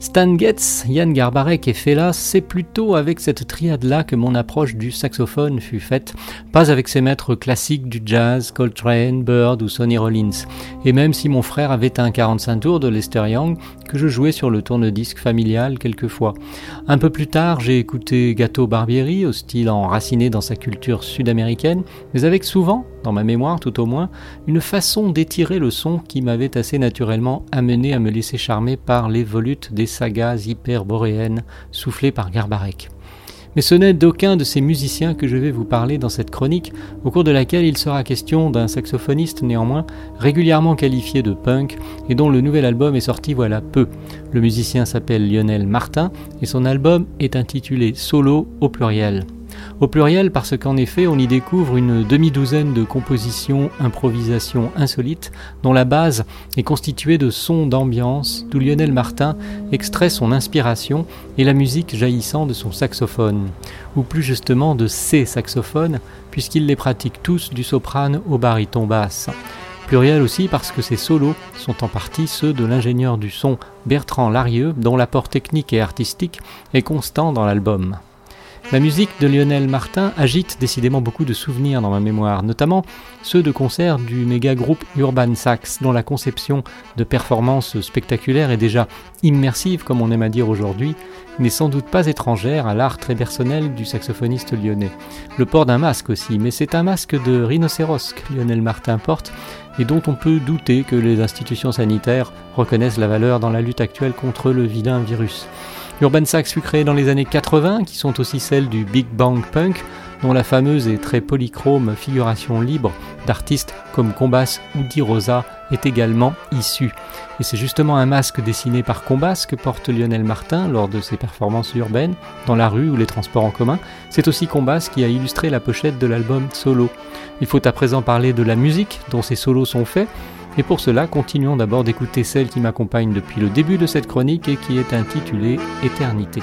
Stan Getz, Yann Garbarek et Fela, c'est plutôt avec cette triade-là que mon approche du saxophone fut faite, pas avec ses maîtres classiques du jazz, Coltrane, Bird ou Sonny Rollins. Et même si mon frère avait un 45 tours de Lester Young, que je jouais sur le tourne-disque familial quelquefois. Un peu plus tard, j'ai écouté Gato Barbieri, au style enraciné dans sa culture sud-américaine, mais avec souvent, dans ma mémoire tout au moins, une façon d'étirer le son qui m'avait assez naturellement amené à me laisser charmer par les volutes des sagas hyperboréennes soufflées par Garbarek. Mais ce n'est d'aucun de ces musiciens que je vais vous parler dans cette chronique, au cours de laquelle il sera question d'un saxophoniste néanmoins régulièrement qualifié de punk et dont le nouvel album est sorti voilà peu. Le musicien s'appelle Lionel Martin et son album est intitulé Solo au pluriel. Au pluriel parce qu'en effet on y découvre une demi-douzaine de compositions, improvisations insolites dont la base est constituée de sons d'ambiance d'où Lionel Martin extrait son inspiration et la musique jaillissant de son saxophone, ou plus justement de ses saxophones puisqu'il les pratique tous du soprane au baryton basse. Pluriel aussi parce que ces solos sont en partie ceux de l'ingénieur du son Bertrand Larieux dont l'apport technique et artistique est constant dans l'album. La musique de Lionel Martin agite décidément beaucoup de souvenirs dans ma mémoire, notamment ceux de concerts du méga groupe Urban Sax, dont la conception de performances spectaculaires est déjà immersive, comme on aime à dire aujourd'hui, mais sans doute pas étrangère à l'art très personnel du saxophoniste lyonnais. Le port d'un masque aussi, mais c'est un masque de rhinocéros que Lionel Martin porte et dont on peut douter que les institutions sanitaires reconnaissent la valeur dans la lutte actuelle contre le vilain virus. Urban Sax fut créé dans les années 80, qui sont aussi celles du Big Bang Punk, dont la fameuse et très polychrome figuration libre d'artistes comme Combas ou Di Rosa est également issue. Et c'est justement un masque dessiné par Combas que porte Lionel Martin lors de ses performances urbaines, dans la rue ou les transports en commun. C'est aussi Combas qui a illustré la pochette de l'album Solo. Il faut à présent parler de la musique dont ces solos sont faits, et pour cela, continuons d'abord d'écouter celle qui m'accompagne depuis le début de cette chronique et qui est intitulée Éternité.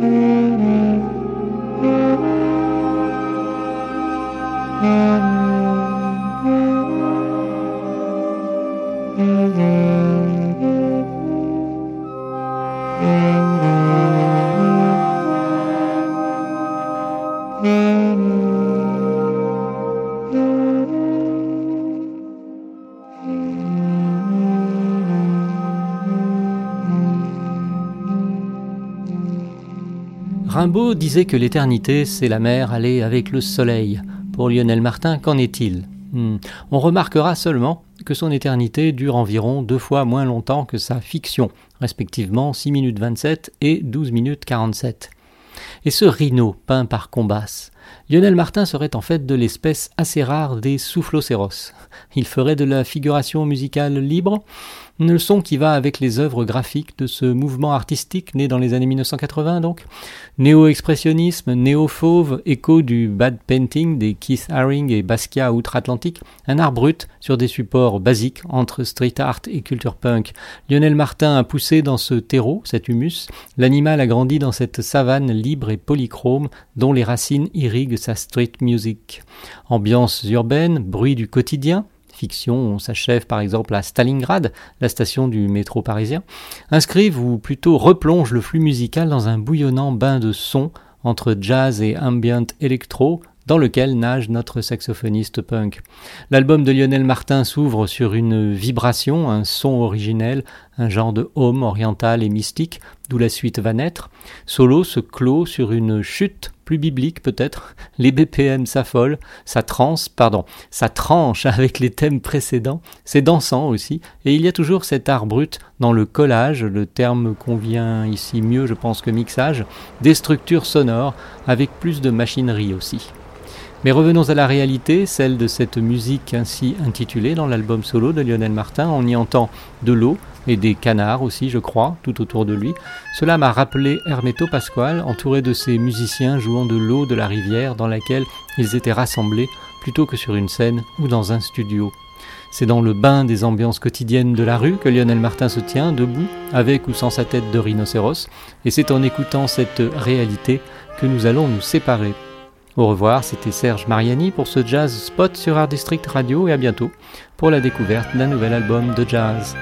Música Rimbaud disait que l'éternité, c'est la mer allée avec le soleil. Pour Lionel Martin, qu'en est-il? Hmm. On remarquera seulement que son éternité dure environ deux fois moins longtemps que sa fiction, respectivement 6 minutes 27 et 12 minutes 47. Et ce rhino peint par Combas, Lionel Martin serait en fait de l'espèce assez rare des soufflocéros. Il ferait de la figuration musicale libre, une leçon qui va avec les œuvres graphiques de ce mouvement artistique né dans les années 1980 donc. Néo-expressionnisme, néo-fauve, écho du bad painting des Keith Haring et Basquiat outre-Atlantique, un art brut sur des supports basiques entre street art et culture punk. Lionel Martin a poussé dans ce terreau, cet humus, l'animal a grandi dans cette savane libre et polychrome dont les racines irriguent sa street music. Ambiance urbaine, bruit du quotidien, fiction, on s'achève par exemple à Stalingrad, la station du métro parisien, inscrivent ou plutôt replongent le flux musical dans un bouillonnant bain de son entre jazz et ambient électro, dans lequel nage notre saxophoniste punk. L'album de Lionel Martin s'ouvre sur une vibration, un son originel, un genre de home oriental et mystique, d'où la suite va naître. Solo se clôt sur une chute, plus biblique peut-être. Les BPM s'affolent, ça transe, pardon, ça tranche avec les thèmes précédents. C'est dansant aussi, et il y a toujours cet art brut dans le collage, le terme convient ici mieux je pense que mixage, des structures sonores avec plus de machinerie aussi. Mais revenons à la réalité, celle de cette musique ainsi intitulée dans l'album solo de Lionel Martin. On y entend de l'eau et des canards aussi, je crois, tout autour de lui. Cela m'a rappelé Hermeto Pasquale, entouré de ces musiciens jouant de l'eau de la rivière dans laquelle ils étaient rassemblés, plutôt que sur une scène ou dans un studio. C'est dans le bain des ambiances quotidiennes de la rue que Lionel Martin se tient, debout, avec ou sans sa tête de rhinocéros, et c'est en écoutant cette réalité que nous allons nous séparer. Au revoir, c'était Serge Mariani pour ce Jazz Spot sur Art District Radio et à bientôt pour la découverte d'un nouvel album de jazz.